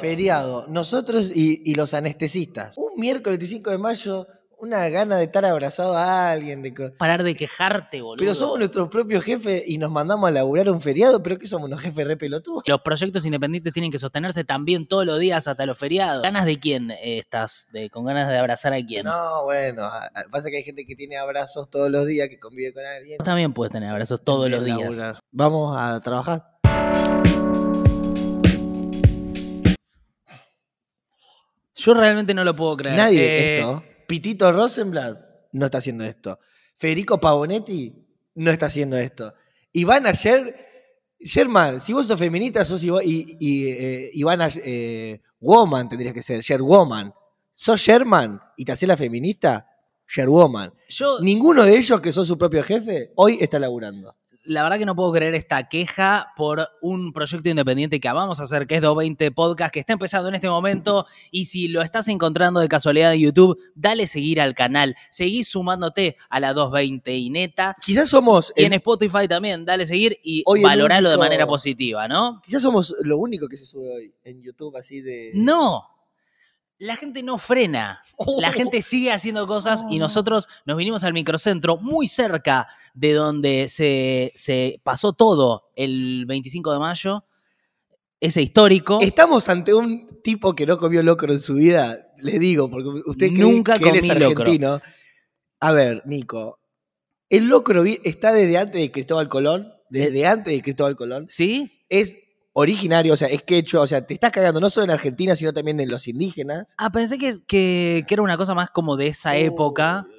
Feriado. Nosotros y, y los anestesistas. Un miércoles 25 de mayo, una gana de estar abrazado a alguien. De co- Parar de quejarte, boludo. Pero somos nuestros propios jefes y nos mandamos a laburar un feriado. ¿Pero qué somos unos jefes re pelotudos? Los proyectos independientes tienen que sostenerse también todos los días hasta los feriados. ¿Ganas de quién eh, estás? De, ¿Con ganas de abrazar a quién? No, bueno. a- a- Pasa que hay gente que tiene abrazos todos los días, que convive con alguien. Vos también puedes tener abrazos todos los días. laburar. Vamos a trabajar. Yo realmente no lo puedo creer. Nadie Eh, esto. Pitito Rosenblatt no está haciendo esto. Federico Pavonetti no está haciendo esto. Ivana Sher, Sherman, si vos sos feminista, sos Iva- y, y, eh, Ivana eh, Woman, tendrías que ser, Sher Woman. ¿Sos Sherman y te hacés la feminista? Sher Woman. Yo, Ninguno de ellos que son su propio jefe hoy está laburando. La verdad que no puedo creer esta queja por un proyecto independiente que vamos a hacer, que es 220 Podcast, que está empezando en este momento. Y si lo estás encontrando de casualidad en YouTube, dale seguir al canal. Seguí sumándote a la 220 y neta. Quizás somos, Y en el- Spotify también, dale seguir y Hoy de manera positiva, ¿no? quizás somos lo único que se sube hoy en YouTube así de... No. La gente no frena. La gente sigue haciendo cosas y nosotros nos vinimos al microcentro muy cerca de donde se, se pasó todo el 25 de mayo. Ese histórico. Estamos ante un tipo que no comió locro en su vida, le digo, porque usted cree Nunca que él es locro. argentino. A ver, Nico, el locro está desde antes de Cristóbal Colón, desde antes de Cristóbal Colón. ¿Sí? Es originario, o sea, es quechua, o sea, te estás cagando no solo en Argentina, sino también en los indígenas. Ah, pensé que, que- que era una cosa más como de esa época. Bueno.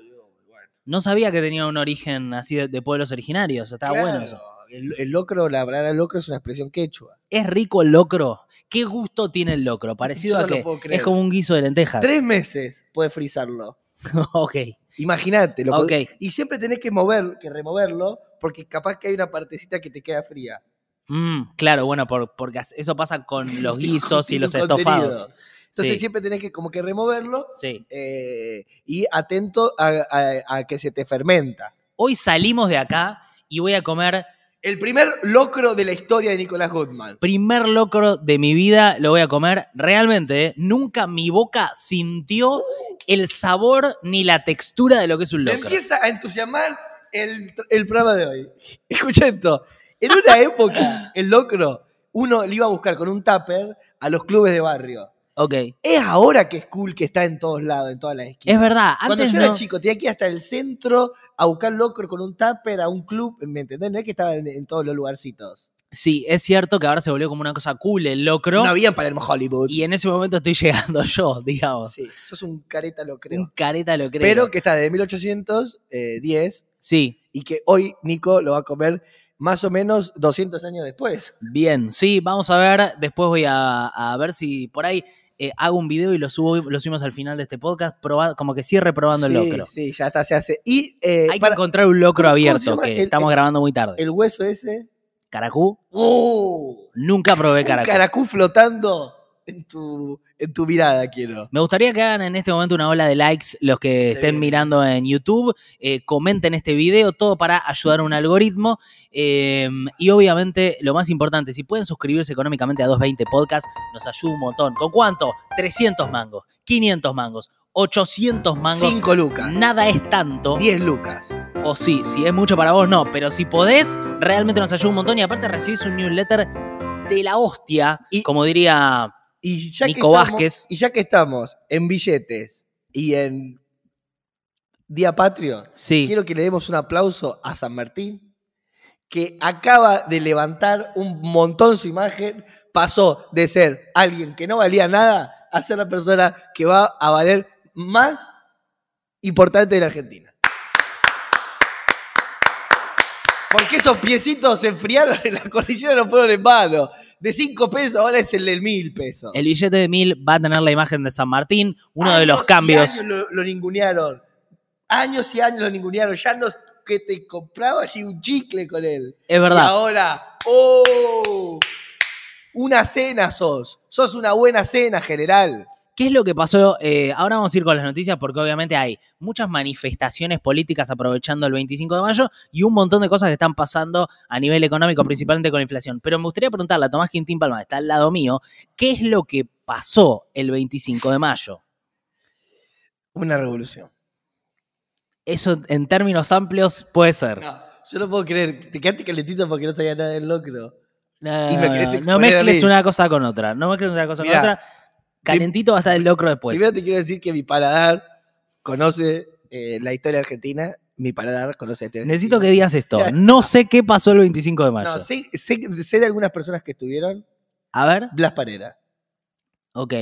No sabía que tenía un origen así de, de pueblos originarios. Estaba Claro, bueno eso. El, el locro, la palabra locro es una expresión quechua. ¿Es rico el locro? ¿Qué gusto tiene el locro? Parecido no a que es como un guiso de lentejas. Tres meses puedes frizarlo. ok. Imagínate. lo Ok. podés- Y siempre tenés que mover, que removerlo, porque capaz que hay una partecita que te queda fría. Mm, claro, bueno, por- porque eso pasa con los guisos y los contenido. estofados. Entonces Sí. siempre tenés que como que removerlo Sí. eh, y atento a, a- a que se te fermenta. Hoy salimos de acá y voy a comer El primer locro de la historia de Nicolás Goodman. primer locro de mi vida, lo voy a comer. Realmente, ¿eh? nunca mi boca sintió el sabor ni la textura de lo que es un Me locro. empieza a entusiasmar el, el programa de hoy. Escucha esto. En una época, el locro, uno le iba a buscar con un tupper a los clubes de barrio. Ok. Es ahora que es cool que está en todos lados, en todas las esquinas. Es verdad, Cuando antes yo era no. chico, tenía que ir hasta el centro a buscar locro con un tupper a un club, ¿me entendés? No es que estaba en, en todos los lugarcitos. Sí, es cierto que ahora se volvió como una cosa cool el locro. No había en Palermo Hollywood. y en ese momento estoy llegando yo, digamos. Sí, sos un careta lo creo. Un careta lo creo. Pero que está de 1810 Sí, y que hoy Nico lo va a comer más o menos 200 años después. bien, sí, vamos a ver. Después voy a, a ver si por ahí eh, hago un video y lo subo, lo subimos al final de este podcast, proba- como que cierre probando sí, el locro. Sí, ya está, se hace. Y eh, Hay para- que encontrar un locro ¿Cómo- cómo se abierto, que El- estamos el- grabando muy tarde. el hueso ese. ¿Caracú? ¡Oh! Nunca probé caracú. caracú flotando en tu, en tu mirada, quiero. Me gustaría que hagan en este momento una ola de likes los que Sí. estén mirando en YouTube. eh, comenten este video, todo para ayudar a un algoritmo. eh, y obviamente, lo más importante, si pueden suscribirse económicamente a 220 Podcast, nos ayuda un montón. ¿Con cuánto? 300 mangos, 500 mangos, 800 mangos. 5 lucas. Nada es tanto. 10 lucas. O sí, si es mucho para vos, no. Pero si podés, realmente nos ayuda un montón. Y aparte recibís un newsletter de la hostia. Y- como diría Y ya Nico que estamos, Vázquez. Y ya que estamos en billetes y en Día Patrio, Sí. quiero que le demos un aplauso a San Martín, que acaba de levantar un montón su imagen, pasó de ser alguien que no valía nada a ser la persona que va a valer más importante de la Argentina. Porque esos piecitos se enfriaron en la cordillera, no fueron en vano. De 5 pesos ahora es el del mil pesos. El billete de mil va a tener la imagen de San Martín, uno de los y cambios. años lo, lo ningunearon. Años y años lo ningunearon. Ya no que te comprabas y un chicle con él. Es Y verdad. ahora, ¡oh! Una cena sos. Sos una buena cena, general. ¿Qué es lo que pasó? Eh, ahora vamos a ir con las noticias porque obviamente hay muchas manifestaciones políticas aprovechando el 25 de mayo y un montón de cosas que están pasando a nivel económico, principalmente con la inflación. Pero me gustaría preguntarle a Tomás Quintín Palma, que está al lado mío, ¿qué es lo que pasó el 25 de mayo? Una revolución. Eso en términos amplios puede ser. No, yo no puedo creer. Te quedaste calentito porque no sabía nada del locro. No, Y me querés no, no exponer a mezcles una cosa con otra. No mezcles una cosa Mirá, con otra. Calentito va a estar el locro después. Primero te quiero decir que mi paladar conoce eh, la historia argentina. Mi paladar conoce la historia Necesito que argentina. digas esto. No sé qué pasó el 25 de mayo. No, sé, sé, sé de algunas personas que estuvieron. A ver. Blas Parera. Ok.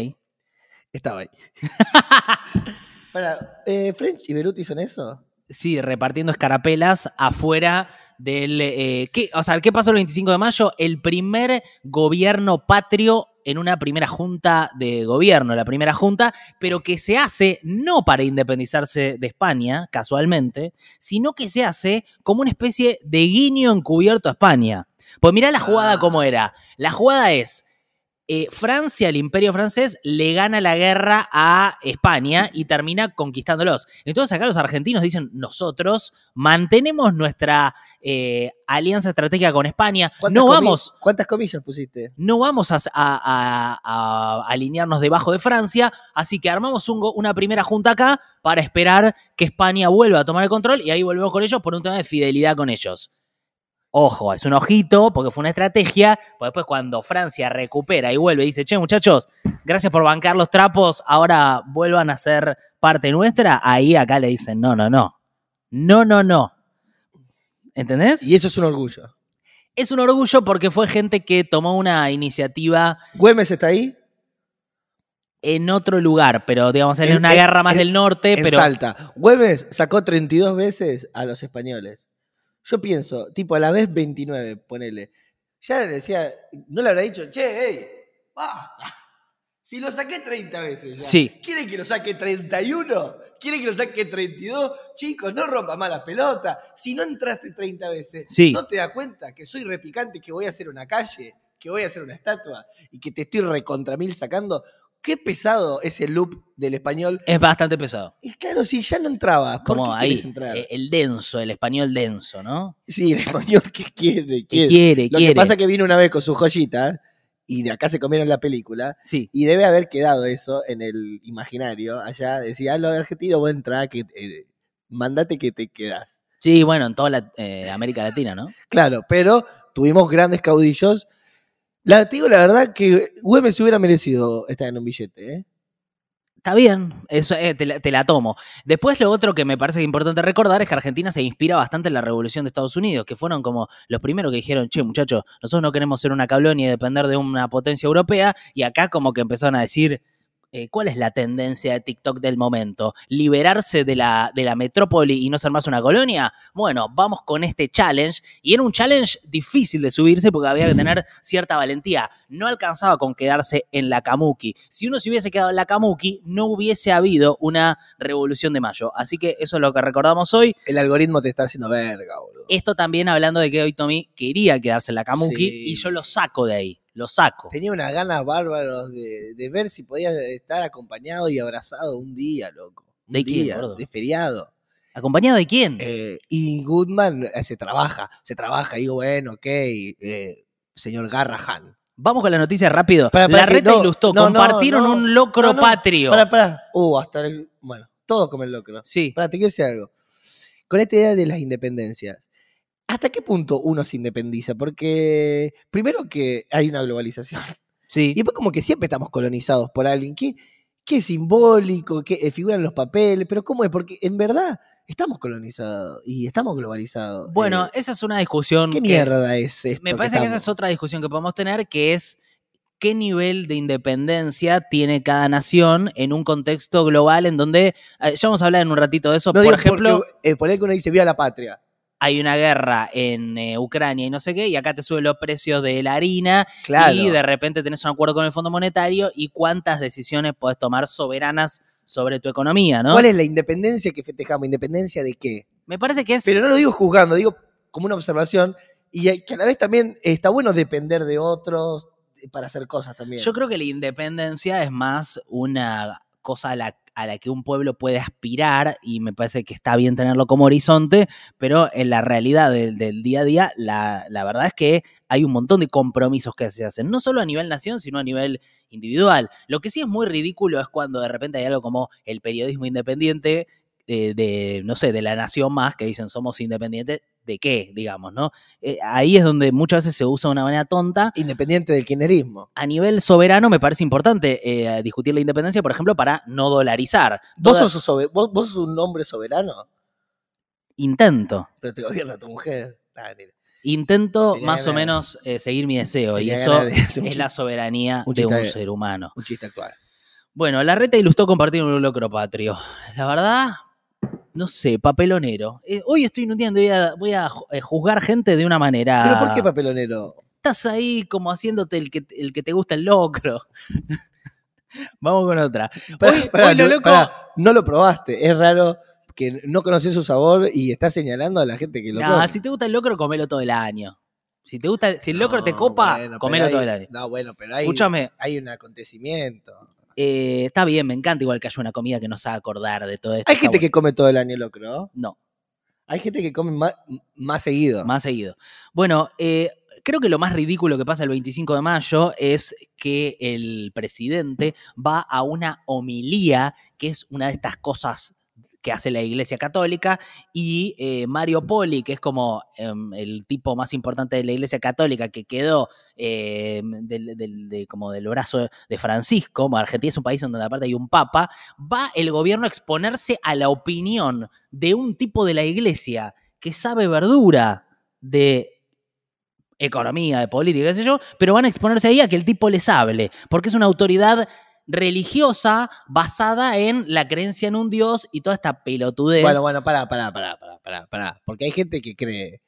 Estaba ahí. Para, eh, ¿French y Beruti son eso? Sí, repartiendo escarapelas afuera del... eh, ¿qué, o sea, ¿qué pasó el 25 de mayo? El primer gobierno patrio en una primera junta de gobierno, la primera junta, pero que se hace no para independizarse de España, casualmente, sino que se hace como una especie de guiño encubierto a España. Pues mirá la jugada Ah. cómo era. La jugada es, eh, Francia, el imperio francés, le gana la guerra a España y termina conquistándolos. Entonces acá los argentinos dicen, nosotros mantenemos nuestra eh, alianza estratégica con España, ¿Cuántas no vamos... ¿Cuántas comillas pusiste? No vamos a, a- a- a alinearnos debajo de Francia, así que armamos un una primera junta acá para esperar que España vuelva a tomar el control y ahí volvemos con ellos por un tema de fidelidad con ellos. Ojo, es un ojito porque fue una estrategia, pues después cuando Francia recupera y vuelve y dice, che muchachos, gracias por bancar los trapos, ahora vuelvan a ser parte nuestra, ahí acá le dicen, no, no, no, no, no, no. ¿Entendés? Y eso es un orgullo. Es un orgullo porque fue gente que tomó una iniciativa ¿Güemes está ahí? en otro lugar, pero digamos, en En- una en- guerra más en- del norte, en pero Salta. Güemes sacó 32 veces a los españoles. Yo pienso, tipo a la vez 29, ponele. Ya le decía, no le habrá dicho, che, hey, basta. Si lo saqué 30 veces ya. Sí. ¿Quieren que lo saque 31? ¿Quieren que lo saque 32? Chicos, no rompa más la pelota. Si no entraste 30 veces, Sí. ¿no te das cuenta que soy repicante, que voy a hacer una calle, que voy a hacer una estatua y que te estoy recontra mil sacando? Qué pesado ese loop del español es bastante pesado. y claro, si ya no entraba, ¿por Como qué ahí, entrar? eh, el denso, el español denso, ¿no? sí, el español que quiere, Que quiere. quiere, Lo quiere. que pasa es que vino una vez con su joyita y acá se comieron la película Sí, y debe haber quedado eso en el imaginario. Allá decía, ah, lo argentino, vos entrá, que, eh, mandate que te quedás. sí, bueno, en toda la, eh, América Latina, ¿no? Claro, pero tuvimos grandes caudillos. La, te digo la verdad que Güemes se hubiera merecido estar en un billete, ¿eh? Está bien, eso eh, te, la, tomo. Después lo otro que me parece importante recordar es que Argentina se inspira bastante en la revolución de Estados Unidos, que fueron como los primeros que dijeron, che muchachos, nosotros no queremos ser una colonia y depender de una potencia europea, y acá como que empezaron a decir, eh, ¿cuál es la tendencia de TikTok del momento? ¿Liberarse de la, de la metrópoli y no ser más una colonia? Bueno, vamos con este challenge, y era un challenge difícil de subirse porque había que tener cierta valentía. No alcanzaba con quedarse en la Kamuki. Si uno se hubiese quedado en la Kamuki, no hubiese habido una revolución de mayo. Así que eso es lo que recordamos hoy. El algoritmo te está haciendo verga, boludo. Esto también hablando de que hoy Tommy quería quedarse en la Kamuki Sí. y yo lo saco de ahí. Lo saco. Tenía unas ganas bárbaras de, de ver si podía estar acompañado y abrazado un día, loco. Un ¿De quién, día, gordo? de feriado. ¿Acompañado de quién? Eh, y Goodman eh, se trabaja, se trabaja. Digo, bueno, ok, eh, señor Garrahan. Vamos con las noticias rápido. Para, para la reta no, ilustró, no, compartieron no, un locro patrio. Para, para. Uh, hasta el, Bueno, todos comen locro. Sí. Para, te quiero decir algo. Con esta idea de las independencias, ¿hasta qué punto uno se independiza? Porque primero que hay una globalización. Sí. Y después como que siempre estamos colonizados por alguien. ¿Qué, qué simbólico? ¿Qué eh, figuran los papeles? Pero ¿cómo es? Porque en verdad estamos colonizados y estamos globalizados. Bueno, Eh, esa es una discusión. ¿Qué que mierda es esto? Me parece que, esa es otra discusión que podemos tener, que es qué nivel de independencia tiene cada nación en un contexto global en donde, eh, ya vamos a hablar en un ratito de eso, No por ejemplo, porque, eh, poner que uno dice viva la patria. Hay una guerra en eh, Ucrania y no sé qué, y acá te suben los precios de la harina Claro. y de repente tenés un acuerdo con el Fondo Monetario y cuántas decisiones podés tomar soberanas sobre tu economía, ¿no? ¿Cuál es la independencia que festejamos? ¿Independencia de qué? Me parece que es... Pero no lo digo juzgando, digo como una observación y que a la vez también está bueno depender de otros para hacer cosas también. Yo creo que la independencia es más una cosa a la, a la que un pueblo puede aspirar y me parece que está bien tenerlo como horizonte, pero en la realidad del, día a día, la, la verdad es que hay un montón de compromisos que se hacen, no solo a nivel nación, sino a nivel individual. Lo que sí es muy ridículo es cuando de repente hay algo como el periodismo independiente eh, de, no sé, de la nación más, que dicen somos independientes, ¿de qué? Digamos, ¿no? Eh, ahí es donde muchas veces se usa de una manera tonta. Independiente del kirchnerismo. A nivel soberano me parece importante eh, discutir la independencia, por ejemplo, para no dolarizar. ¿Vos Toda- sos, vos- vos sos un hombre soberano? Intento. Pero te gobierna tu mujer. Ah. Intento Tenía más o menos eh, seguir mi deseo y eso de es la soberanía un de un de- ser humano. Un chiste actual. Bueno, la reta ilustró compartir un locro patrio. La verdad, no sé, papelonero. Eh, hoy estoy inundando, voy a, voy a ju- eh, juzgar gente de una manera. ¿Pero por qué papelonero? Estás ahí como haciéndote el que, el que te gusta el locro. Vamos con otra. Pará, Hoy- pará, hoy lo no, loco- pará, no lo probaste. Es raro que no conoces su sabor y estás señalando a la gente que lo come. si te gusta el locro, comelo todo el año. Si te gusta, si el locro te No, copa, bueno, comelo todo el año. No, bueno, pero hay, Escúchame, hay un acontecimiento. Eh, está bien, me encanta igual que haya una comida que nos haga acordar de todo esto. Hay gente bueno. que come todo el año locro. No, Hay gente que come más, más seguido. más seguido. Bueno, eh, creo que lo más ridículo que pasa el 25 de mayo es que el presidente va a una homilía, que es una de estas cosas que hace la Iglesia Católica, y eh, Mario Poli, que es como em, el tipo más importante de la Iglesia Católica, que quedó eh, como del brazo de Francisco, Argentina es un país en donde aparte hay un papa, va el gobierno a exponerse a la opinión de un tipo de la Iglesia que sabe verdura de economía, de política, qué sé yo, pero van a exponerse ahí a que el tipo les hable, porque es una autoridad religiosa basada en la creencia en un dios y toda esta pelotudez. Bueno, bueno, pará, pará, pará, pará, pará, pará. Porque hay gente que cree.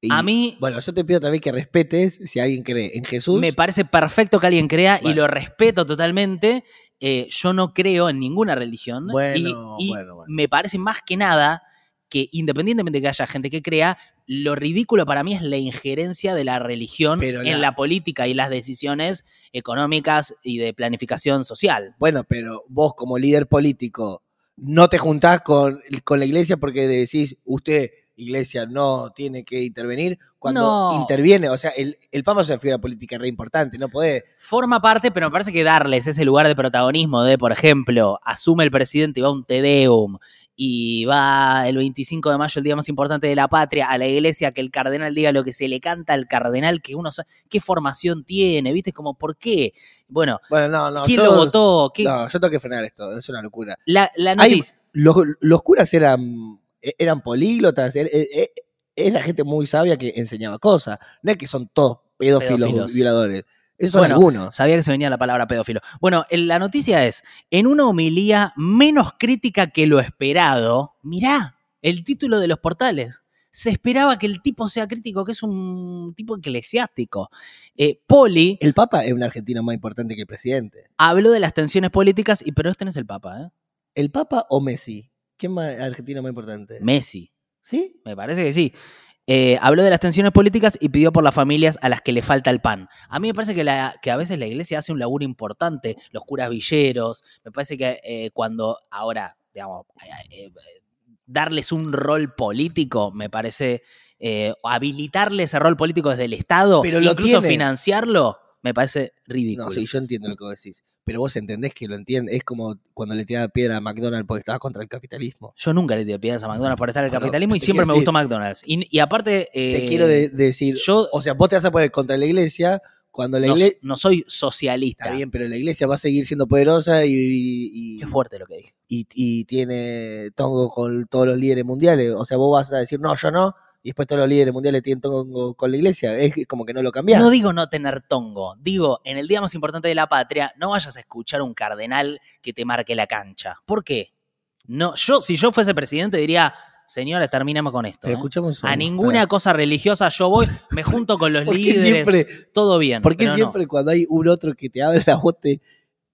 Y, a mí Bueno, yo te pido también que respetes si alguien cree en Jesús. me parece perfecto que alguien crea y lo respeto totalmente. Eh, yo no creo en ninguna religión Bueno, y, y bueno, bueno. me parece más que nada que independientemente de que haya gente que crea, lo ridículo para mí es la injerencia de la religión Pero en la- la política y las decisiones económicas y de planificación social. Bueno, pero vos como líder político no te juntás con, con la iglesia porque decís, usted, iglesia, no tiene que intervenir. Cuando No. interviene, o sea, el, el Papa es una figura política re importante, no podés. Forma parte, pero me parece que darles ese lugar de protagonismo de, por ejemplo, asume el presidente y va a un Te Deum y va el 25 de mayo, el día más importante de la patria, a la iglesia, que el cardenal diga lo que se le canta al cardenal, que uno sabe qué formación tiene, ¿viste? Como, ¿por qué? Bueno, Bueno, no, no. ¿quién yo- lo votó? ¿Qué? No, yo tengo que frenar esto, es una locura. La, la Hay- noticia. Los, los curas eran, eran políglotas, er- er- er- era gente muy sabia que enseñaba cosas. No es que son todos pedófilos, Pedófilos. violadores. Son Bueno, algunos. Sabía que se venía la palabra pedófilo. Bueno, la noticia es, en una homilía menos crítica que lo esperado, mirá, el título de los portales. Se esperaba que el tipo sea crítico, que es un tipo eclesiástico. Eh, Poli El Papa es un argentino más importante que el presidente. habló de las tensiones políticas, y pero este no es el Papa, ¿eh? ¿El Papa o Messi? ¿Quién más argentino más importante? Messi. ¿Sí? Me parece que sí. Eh, habló de las tensiones políticas y pidió por las familias a las que le falta el pan. A mí me parece que, la- que a veces la iglesia hace un laburo importante, los curas villeros. Me parece que eh, cuando ahora, digamos, eh, darles un rol político, me parece, habilitarle ese rol político desde el Estado, Pero incluso financiarlo, me parece ridículo. No, sí, yo entiendo lo que vos decís. Pero vos entendés que lo entiendes. Es como cuando le tiraba piedra a McDonald's porque estaba contra el capitalismo. Yo nunca le tiré piedras a McDonald's por estar en el capitalismo y siempre me decir- gustó McDonald's. Y, y aparte... Te eh, quiero de- decir. yo- o sea, vos te vas a poner contra la iglesia cuando la iglesia. no soy socialista. Está bien, pero la iglesia va a seguir siendo poderosa y, y, Qué fuerte lo que dije. y- y tiene tongo con todos los líderes mundiales. O sea, vos vas a decir, no, yo no. Y después todos los líderes mundiales tienen tongo con la iglesia. Es como que no lo cambiás. No digo no tener tongo, digo, en el día más importante de la patria, no vayas a escuchar un cardenal que te marque la cancha. ¿Por qué? No, yo, si yo fuese presidente, diría, señores, terminemos con esto. ¿eh? escuchamos A un- ninguna cosa religiosa yo voy, me junto con los ¿Por qué líderes, siempre, todo bien. por no. siempre cuando hay un otro que te habla, vos te,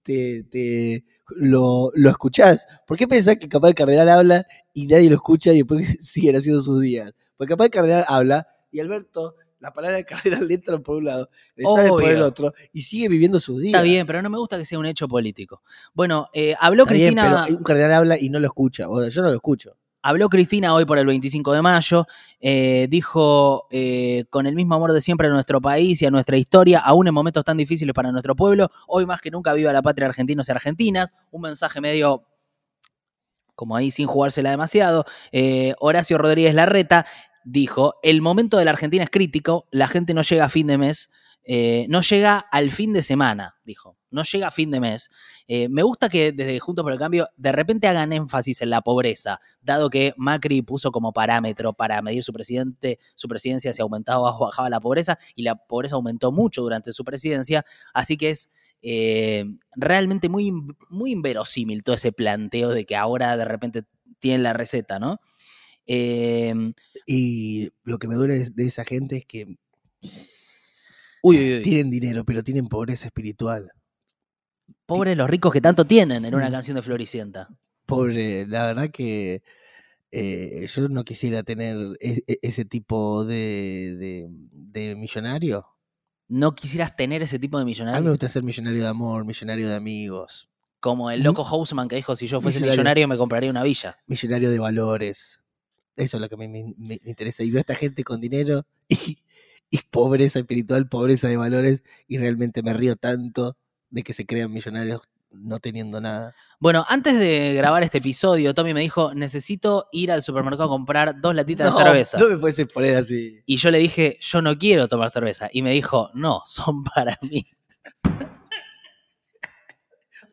te, te- lo, lo escuchás? ¿Por qué pensás que capaz el cardenal habla y nadie lo escucha y después siguen haciendo sus días? Porque capaz el cardenal habla y Alberto La palabra de carrera le entra por un lado, le sale por el otro y sigue viviendo sus días. Está bien, pero no me gusta que sea un hecho político. Bueno, eh, habló Está bien, Cristina. pero un cardenal habla y no lo escucha. O sea, yo no lo escucho. Habló Cristina hoy por el 25 de mayo, eh, dijo, eh, con el mismo amor de siempre a nuestro país y a nuestra historia, aún en momentos tan difíciles para nuestro pueblo, hoy más que nunca viva la patria argentinos y argentinas, un mensaje medio como ahí sin jugársela demasiado. Eh, Horacio Rodríguez Larreta dijo, el momento de la Argentina es crítico, la gente no llega a fin de mes, eh, no llega al fin de semana, dijo, no llega a fin de mes. Eh, me gusta que desde Juntos por el Cambio de repente hagan énfasis en la pobreza, dado que Macri puso como parámetro para medir su, presidente, su presidencia si aumentaba o bajaba la pobreza, y la pobreza aumentó mucho durante su presidencia, así que es eh, realmente muy, muy inverosímil todo ese planteo de que ahora de repente tienen la receta, ¿no? Eh, Y lo que me duele de- de esa gente es que uy, uy, uy. tienen dinero, pero tienen pobreza espiritual. Pobres los ricos que tanto tienen en una Mm. canción de Floricienta. Pobre, la verdad que eh, yo no quisiera tener e- e- ese tipo de, de- de millonario. ¿No quisieras tener ese tipo de A mí me millonario? gusta ser millonario de amor, millonario de amigos, Como el loco Houseman que dijo, si yo fuese Millonario. millonario me compraría una villa. millonario de valores. Eso es lo que me, me- me interesa. Y veo a esta gente con dinero y, y pobreza espiritual, pobreza de valores, y realmente me río tanto de que se crean millonarios no teniendo nada. Bueno, antes de grabar este episodio, Tommy me dijo, necesito ir al supermercado a comprar dos latitas no, de cerveza. no me puedes poner así. Y yo le dije, yo no quiero tomar cerveza. Y me dijo, no, son para mí.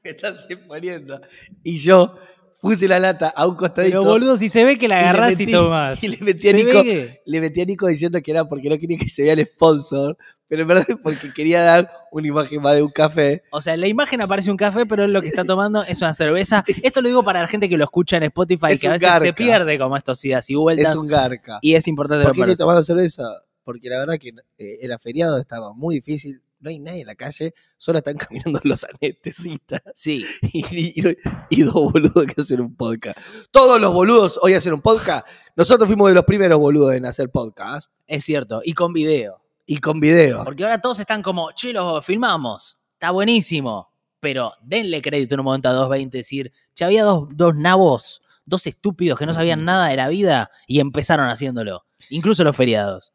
Me estás poniendo. Y yo puse la lata a un costadito. Pero boludo, si se ve que la y le agarrás y tomás. y le metí a Nico- que- Le metí a Nico diciendo que era porque no quería que se vea el sponsor, pero en verdad es porque quería dar una imagen más de un café. O sea, en la imagen aparece un café, pero él lo que está tomando es una cerveza. Esto lo digo para la gente que lo escucha en Spotify, Es que a veces se pierde como estos idas y vueltas. Es un garca. Y es importante ¿Por qué estoy tomando cerveza? Porque la verdad que eh, era feriado, estaba muy difícil, no hay nadie en la calle, solo están caminando los anestesistas Sí, y, y- y dos boludos que hacen un podcast. Todos los boludos hoy hacen un podcast. Nosotros fuimos de los primeros boludos en hacer podcast es cierto. Y con video. Y con video. Porque ahora todos están como, che, lo filmamos. Está buenísimo. Pero denle crédito en un momento a 220 decir, che, había dos, dos nabos, dos estúpidos que no sabían nada de la vida y empezaron haciéndolo. Incluso los feriados.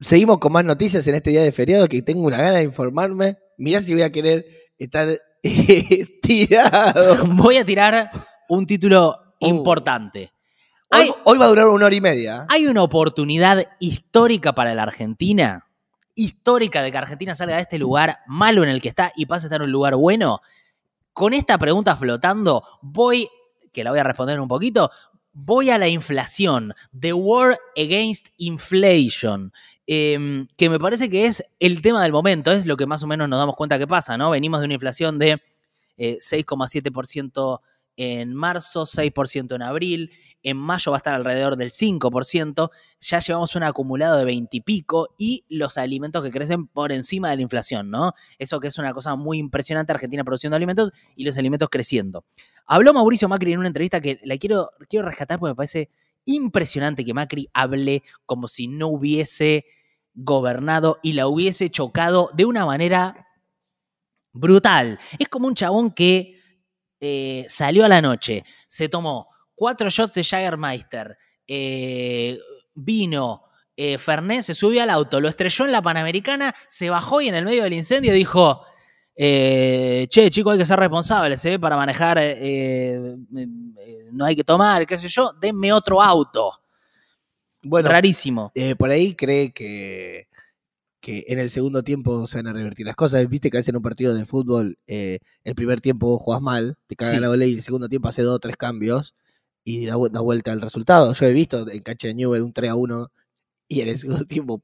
Seguimos con más noticias en este día de feriado que tengo una gana de informarme. Mirá si voy a querer estar tirado. Voy a tirar un título Oh. importante. Hoy, Hay, hoy va a durar una hora y media. hay una oportunidad histórica para la Argentina, histórica de que Argentina salga de este lugar malo en el que está y pase a estar en un lugar bueno. Con esta pregunta flotando, voy, que la voy a responder un poquito, voy a la inflación, The War Against Inflation, eh, que me parece que es el tema del momento, es lo que más o menos nos damos cuenta que pasa, ¿no? Venimos de una inflación de eh, 6,7% en marzo, 6% en abril, en mayo va a estar alrededor del 5%, ya llevamos un acumulado de 20 y pico y los alimentos que crecen por encima de la inflación, ¿no? Eso que es una cosa muy impresionante, Argentina produciendo alimentos y los alimentos creciendo. Habló Mauricio Macri en una entrevista que la quiero, quiero rescatar porque me parece impresionante que Macri hable como si no hubiese gobernado y la hubiese chocado de una manera brutal. Es como un chabón que eh, salió a la noche, se tomó cuatro shots de Jagermeister, eh, vino, eh, Fernet, se subió al auto, lo estrelló en la Panamericana, se bajó y en el medio del incendio dijo, eh, che, chicos, hay que ser responsables, ¿eh? Para manejar, no hay que tomar, qué sé yo, denme otro auto. Bueno, Rarísimo. por ahí cree que, que en el segundo tiempo se van a revertir las cosas. Viste que a veces en un partido de fútbol, eh, el primer tiempo jugás mal, te caga Sí. la bola y el segundo tiempo hace dos o tres cambios y da, da vuelta al resultado. Yo he visto en cancha de Newell un 3 a 1 y en el segundo tiempo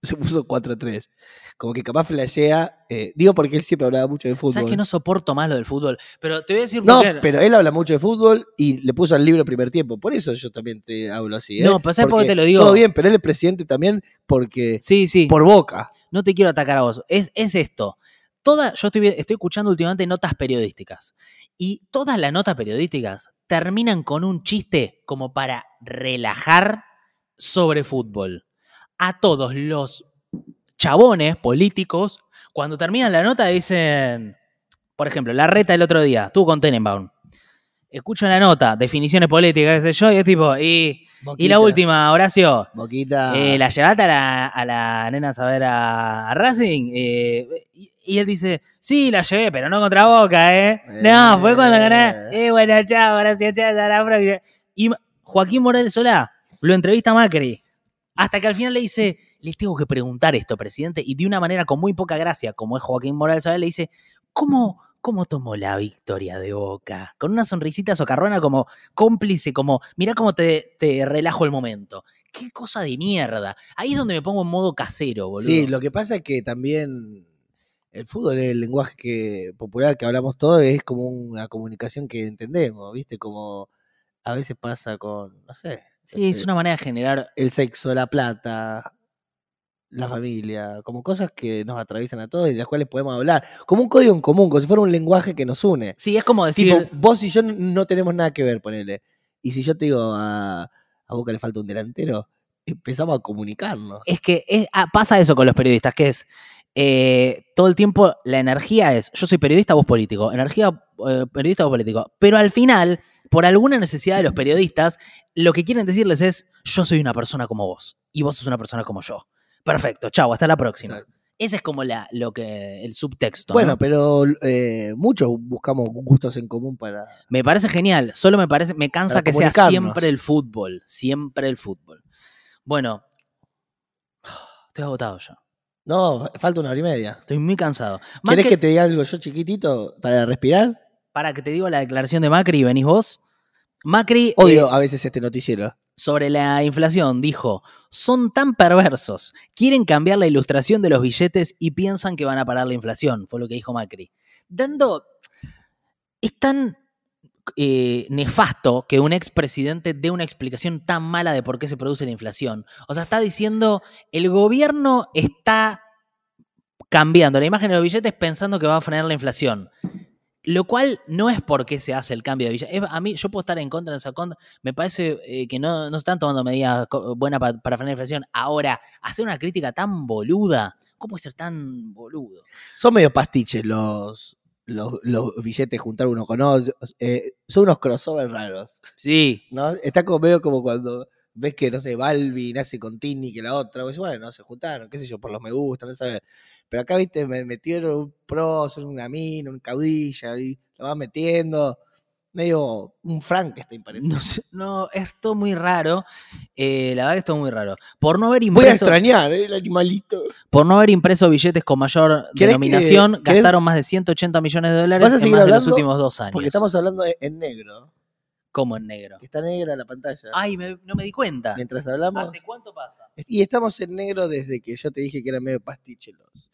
se puso 4 a 3. Como que capaz flashea, eh, digo porque él siempre hablaba mucho de fútbol. ¿Sabes que no soporto más lo del fútbol? Pero te voy a decir No, pero él habla mucho de fútbol y le puso al libro primer tiempo. Por eso yo también te hablo así. ¿eh? No, pero ¿sabes por qué te lo digo? Todo bien, pero él es presidente también porque Sí, sí. por boca. no te quiero atacar a vos. Es, es esto. Toda, yo estoy, estoy escuchando últimamente notas periodísticas. Y todas las notas periodísticas terminan con un chiste como para relajar sobre fútbol. A todos los chabones políticos, cuando terminan la nota dicen, por ejemplo, la reta el otro día, tú con Tenenbaum. Escucho la nota, definiciones políticas, qué sé yo, y es tipo, y, y la última, Horacio, Boquita. eh, ¿la llevaste a la, a la nena a saber a, a Racing? Eh, y, y él dice, sí, la llevé, pero no contra Boca, ¿eh? No, fue cuando gané. Eh, bueno, chao, gracias, chao, hasta la próxima. Y Joaquín Morales Solá lo entrevista a Macri. Hasta que al final le dice, les tengo que preguntar esto, presidente. Y de una manera con muy poca gracia, como es Joaquín Morales Solá, le dice, ¿cómo, cómo tomó la victoria de Boca? Con una sonrisita socarrona como cómplice, como, mirá cómo te, te relajo el momento. Qué cosa de mierda. Ahí es donde me pongo en modo casero, boludo. Sí, lo que pasa es que también el fútbol, el lenguaje que, popular que hablamos todos, es como una comunicación que entendemos, ¿viste? Como a veces pasa con, no sé. Sí, es una manera de generar El sexo, la plata, la familia, como cosas que nos atraviesan a todos y de las cuales podemos hablar. Como un código en común, como si fuera un lenguaje que nos une. Sí, es como decir. Tipo, vos y yo no tenemos nada que ver, ponele. Y si yo te digo a, a Boca le falta un delantero, empezamos a comunicarnos. es que es- ah, pasa eso con los periodistas, que es eh, todo el tiempo la energía es yo soy periodista, vos político, energía eh, periodista, vos político. Pero al final, por alguna necesidad de los periodistas, lo que quieren decirles es yo soy una persona como vos y vos sos una persona como yo. Perfecto, chao, hasta la próxima. Exacto. Ese es como la, lo que el subtexto. Bueno, ¿no? pero eh, muchos buscamos gustos en común para. Me parece genial, solo me parece, me cansa que sea siempre el fútbol, siempre el fútbol. Bueno, estoy agotado ya, No, falta una hora y media. estoy muy cansado. ¿Querés que te diga algo yo chiquitito para respirar? para que te digo la declaración de Macri y venís vos. Macri Odio eh, a veces este noticiero. sobre la inflación dijo, son tan perversos, quieren cambiar la ilustración de los billetes y piensan que van a parar la inflación, fue lo que dijo Macri. Dando, es tan eh, nefasto que un expresidente dé una explicación tan mala de por qué se produce la inflación. O sea, está diciendo, el gobierno está cambiando la imagen de los billetes pensando que va a frenar la inflación. Lo cual no es porque se hace el cambio de billetes. Es- A mí, yo puedo estar en contra de esa contra. Me parece eh, que no, no están tomando medidas buenas pa- para frenar la inflación. Ahora, hacer una crítica tan boluda. ¿Cómo puede ser tan boludo? Son medio pastiches los, los, los billetes, juntar uno con otro. eh, son unos crossovers raros. Sí. ¿no? Está como medio como cuando ves que, no sé, Balvin hace con Tini que la otra. Pues, bueno, se juntaron, qué sé yo, por los me gusta, no sé. Pero acá, viste, me metieron un prócer, una mina, un caudilla, y lo vas metiendo. Medio un Frankenstein parece. No, sé, no, es todo muy raro. Eh, la verdad que es todo muy raro. Por no haber Voy a impreso, extrañar eh, el animalito. por no haber impreso billetes con mayor ¿Querés denominación, que- querés- gastaron más de 180 millones de dólares ¿Vas a en más de los últimos dos años. Porque estamos hablando en- negro. como en negro. Que está negra la pantalla. Ay, me- no me di cuenta. Mientras hablamos. ¿Hace cuánto pasa? Y estamos en negro desde que yo te dije que eran medio pastiche los,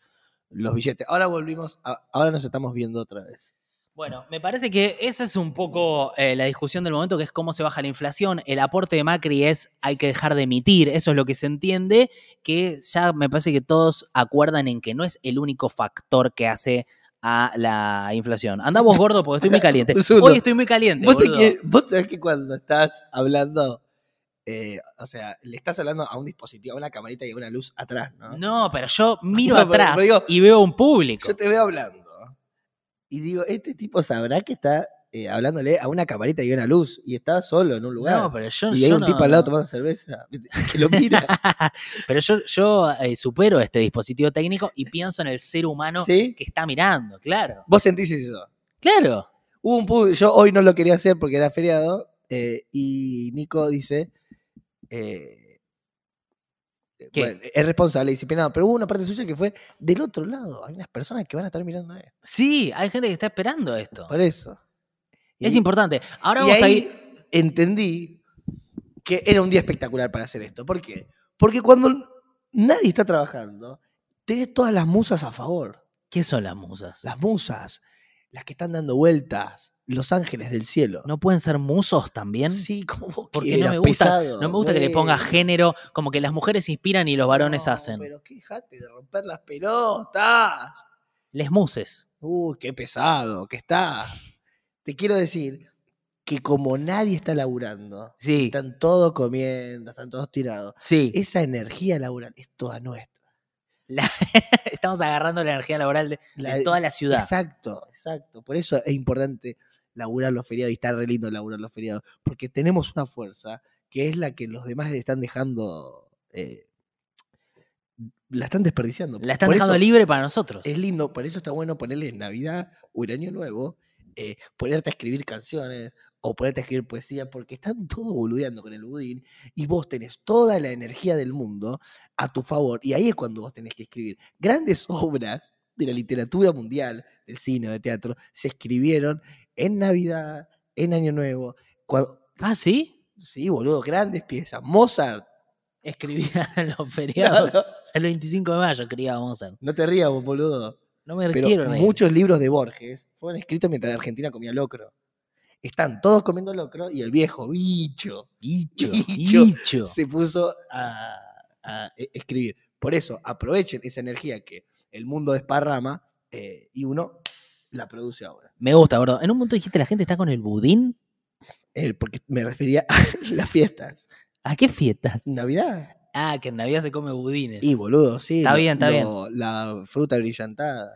los billetes. Ahora volvimos, a- ahora nos estamos viendo otra vez. Bueno, me parece que esa es un poco eh, la discusión del momento, que es cómo se baja la inflación. El aporte de Macri es hay que dejar de emitir, eso es lo que se entiende, que ya me parece que todos acuerdan en que no es el único factor que hace a la inflación. Anda vos gordo porque estoy muy caliente. Hoy estoy muy caliente. ¿Vos, que, vos sabés que cuando estás hablando, eh, o sea, le estás hablando a un dispositivo, a una camarita y a una luz atrás, ¿no? No, pero yo miro No, atrás digo, y veo un público. Yo te veo hablando. Y digo, este tipo sabrá que está eh, hablándole a una camarita y a una luz. Y está solo en un lugar. No, pero yo, y hay yo un no- tipo al lado tomando cerveza. Que lo mira. pero yo, yo eh, supero este dispositivo técnico y pienso en el ser humano ¿Sí? que está mirando, claro. Vos sentís eso. Claro. Hubo un pu- yo hoy no lo quería hacer porque era feriado. eh, y Nico dice. Eh, es responsable, disciplinado. Pero hubo una parte suya que fue del otro lado. Hay unas personas que van a estar mirando a él. Sí, hay gente que está esperando esto. Por eso. Es Y- importante. Ahora y vamos a ahí ir. entendí que era un día espectacular para hacer esto. ¿Por qué? Porque cuando nadie está trabajando, tenés todas las musas a favor. ¿Qué son las musas? Las musas, las que están dando vueltas, los ángeles del cielo. ¿No pueden ser musos también? Sí, como vos Porque quieras, no me gusta, pesado, no me gusta que le ponga género, como que las mujeres inspiran y los varones No, hacen. Pero que dejate de romper las pelotas. Les muses. Uy, qué pesado que está. Te quiero decir, que como nadie está laburando, Sí, están todos comiendo, están todos tirados, sí. esa energía laboral es toda nuestra. La- Estamos agarrando la energía laboral de, toda la ciudad. Exacto, exacto. Por eso es importante laburar los feriados y está re lindo laburar los feriados, porque tenemos una fuerza que es la que los demás están dejando, eh, la están desperdiciando. La están Por dejando libre para nosotros. Es lindo, por eso está bueno ponerle en Navidad o en Año Nuevo, eh, ponerte a escribir canciones o ponerte a escribir poesía, porque están todos boludeando con el budín y vos tenés toda la energía del mundo a tu favor. Y ahí es cuando vos tenés que escribir. Grandes obras de la literatura mundial, del cine, de teatro, se escribieron en Navidad, en Año Nuevo. Cuando, Ah, sí. sí, boludo, grandes piezas. Mozart. Escribía en los feriados. no, El 25 de mayo escribía Mozart. no te rías, vos, boludo. No me Pero quiero muchos libros de Borges fueron escritos mientras la Argentina comía locro. Están todos comiendo locro y el viejo bicho Bicho, Bicho. bicho. se puso a, a e- escribir. Por eso, aprovechen esa energía que el mundo desparrama eh, y uno la produce ahora. Me gusta, bro. En un momento dijiste la gente está con el budín. Eh, porque me refería a las fiestas. ¿A qué fiestas? Navidad. Ah, que en Navidad se come budines. Y boludo, sí. Está bien, está bien. La fruta brillantada.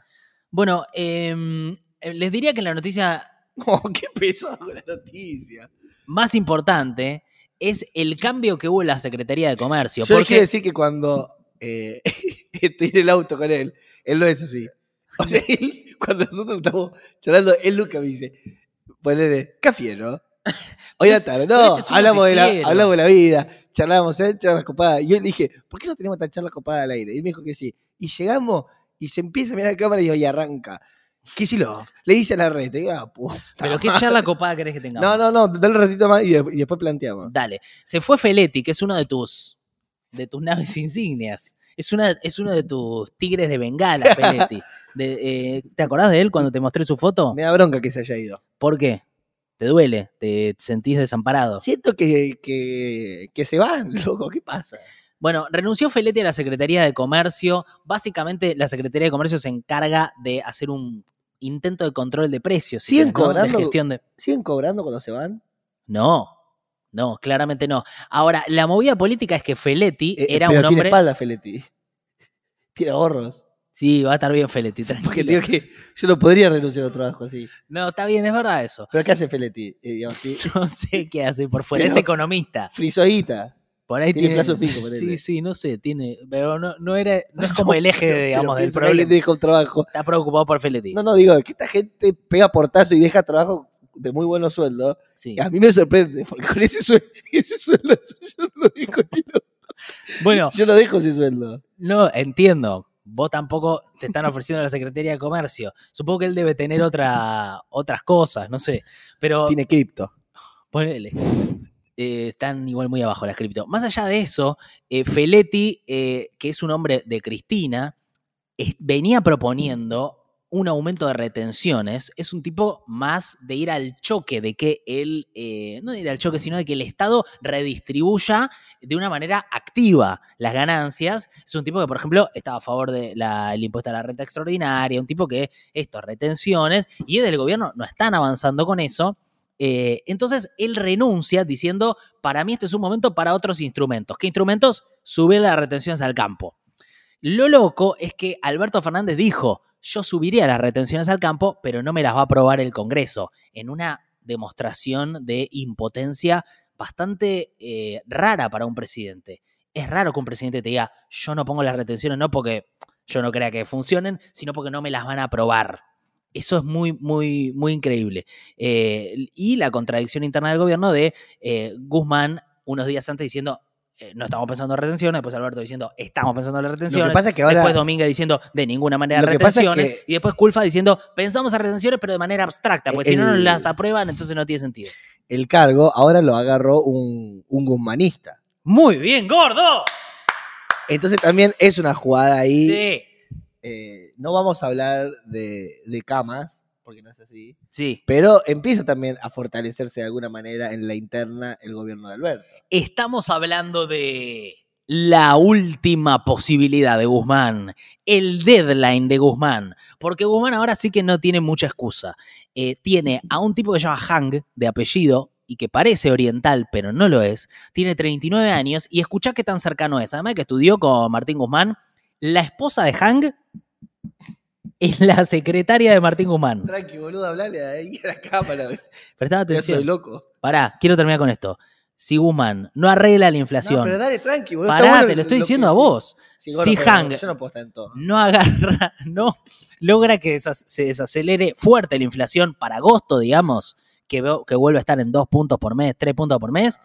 Bueno, em, eh, les diría que la noticia Oh, qué pesado la noticia. más importante es el cambio que hubo en la Secretaría de Comercio. Yo porque quiero decir que cuando eh, estoy en el auto con él, él no es así. O sea, él, cuando nosotros estamos charlando, él nunca me dice, ponele, café, ¿no? Hoy la tarde, no, este es hablamos de, la, hablamos de la vida, charlamos, ¿eh? charlas copadas. Y yo le dije, ¿por qué no tenemos tan charlas copadas al aire? Y él me dijo que sí. Y llegamos y se empieza a mirar la cámara y, y arranca. ¿Qué si lo? Le dice a la red, ah, Pero qué charla copada querés que tengamos. No, no, no, dale un ratito más y después planteamos. Dale. Se fue Feletti, que es uno de tus de tus naves insignias. Es, una, es uno de tus tigres de Bengala, Feletti. De, eh, ¿Te acordás de él cuando te mostré su foto? Me da bronca que se haya ido. ¿Por qué? ¿Te duele? ¿Te sentís desamparado? Siento que, que, que se van, loco, ¿qué pasa? Bueno, renunció Feletti a la Secretaría de Comercio. Básicamente, la Secretaría de Comercio se encarga de hacer un intento de control de precios. si ¿Siguen ¿no? cobrando? De de... ¿Siguen cobrando cuando se van? No, no, claramente no. Ahora, la movida política es que Feletti Eh, era pero un tiene hombre... espalda, Feletti. Tiene ahorros. Sí, va a estar bien Feletti, tranquilo. Porque digo que yo no podría renunciar a un trabajo así. No, está bien, es verdad eso. ¿Pero qué hace Feletti? Eh, digamos, sí. No sé qué hace por fuera, Pero- es economista. Frisoguita. Por ahí tiene tiene, plazo fijo, ponele. Sí, sí, no sé, tiene, pero no, no era, no es como el eje, Pero- digamos, pero del problema. deja un trabajo. Está preocupado por Feletti. No, no, digo que esta gente pega portazo y deja trabajo de muy buenos sueldos. Sí. A mí me sorprende, porque con ese sueldo, ese sueldo yo no dejo ni lo- Bueno, Yo no dejo ese sueldo. no, entiendo. Vos tampoco te están ofreciendo la Secretaría de Comercio. Supongo que él debe tener otra, otras cosas, no sé. Pero Tiene cripto. ponele. Eh, están igual muy abajo las cripto. Más allá de eso, eh, Feletti, eh, que es un hombre de Cristina, venía proponiendo un aumento de retenciones. Es un tipo más de ir al choque, de que él, no de ir al choque, sino de que el Estado redistribuya de una manera activa las ganancias. Es un tipo que, por ejemplo, estaba a favor del impuesto a la renta extraordinaria, un tipo que esto, retenciones, y desde el gobierno no están avanzando con eso. Eh, entonces él renuncia diciendo, para mí este es un momento para otros instrumentos. ¿Qué instrumentos? Subir las retenciones al campo. Lo loco es que Alberto Fernández dijo, yo subiría las retenciones al campo, pero no me las va a aprobar el Congreso, en una demostración de impotencia bastante eh, rara para un presidente. Es raro que un presidente te diga, yo no pongo las retenciones no porque yo no crea que funcionen, sino porque no me las van a aprobar. Eso es muy, muy, muy increíble. Eh, y la contradicción interna del gobierno de eh, Guzmán unos días antes diciendo, eh, no estamos pensando en retenciones, después Alberto diciendo, estamos pensando en retenciones. pasa es que ahora- Después Domínguez diciendo, de ninguna manera Lo que es retenciones. que- Y después Culfa diciendo, pensamos en retenciones, pero de manera abstracta, porque si no nos las aprueban, entonces no tiene sentido. El cargo ahora lo agarró un, un guzmanista. Muy bien, gordo. Entonces también es una jugada ahí. Sí, Eh, no vamos a hablar de, de camas, porque no es así. sí. Pero empieza también a fortalecerse de alguna manera en la interna el gobierno de Alberto. Estamos hablando de la última posibilidad de Guzmán, el deadline de Guzmán, porque Guzmán ahora sí que no tiene mucha excusa. Eh, tiene a un tipo que se llama Hang, de apellido, y que parece oriental, pero no lo es, tiene 39 años, y escuchá qué tan cercano es. Además de que estudió con Martín Guzmán, la esposa de Hang es la secretaria de Martín Guzmán. Tranqui, boludo, hablale ahí a la cámara. Prestaba Ya soy atención. loco. Pará, quiero terminar con esto. Si Guzmán no arregla la inflación, No, pero dale tranqui, boludo. pará, bueno te lo estoy diciendo a vos. Sí, Si Hang Yo no puedo estar en todo. no agarra, no logra que desas- se desacelere fuerte la inflación para agosto, digamos, que vuelve a estar en dos puntos por mes, tres puntos por mes,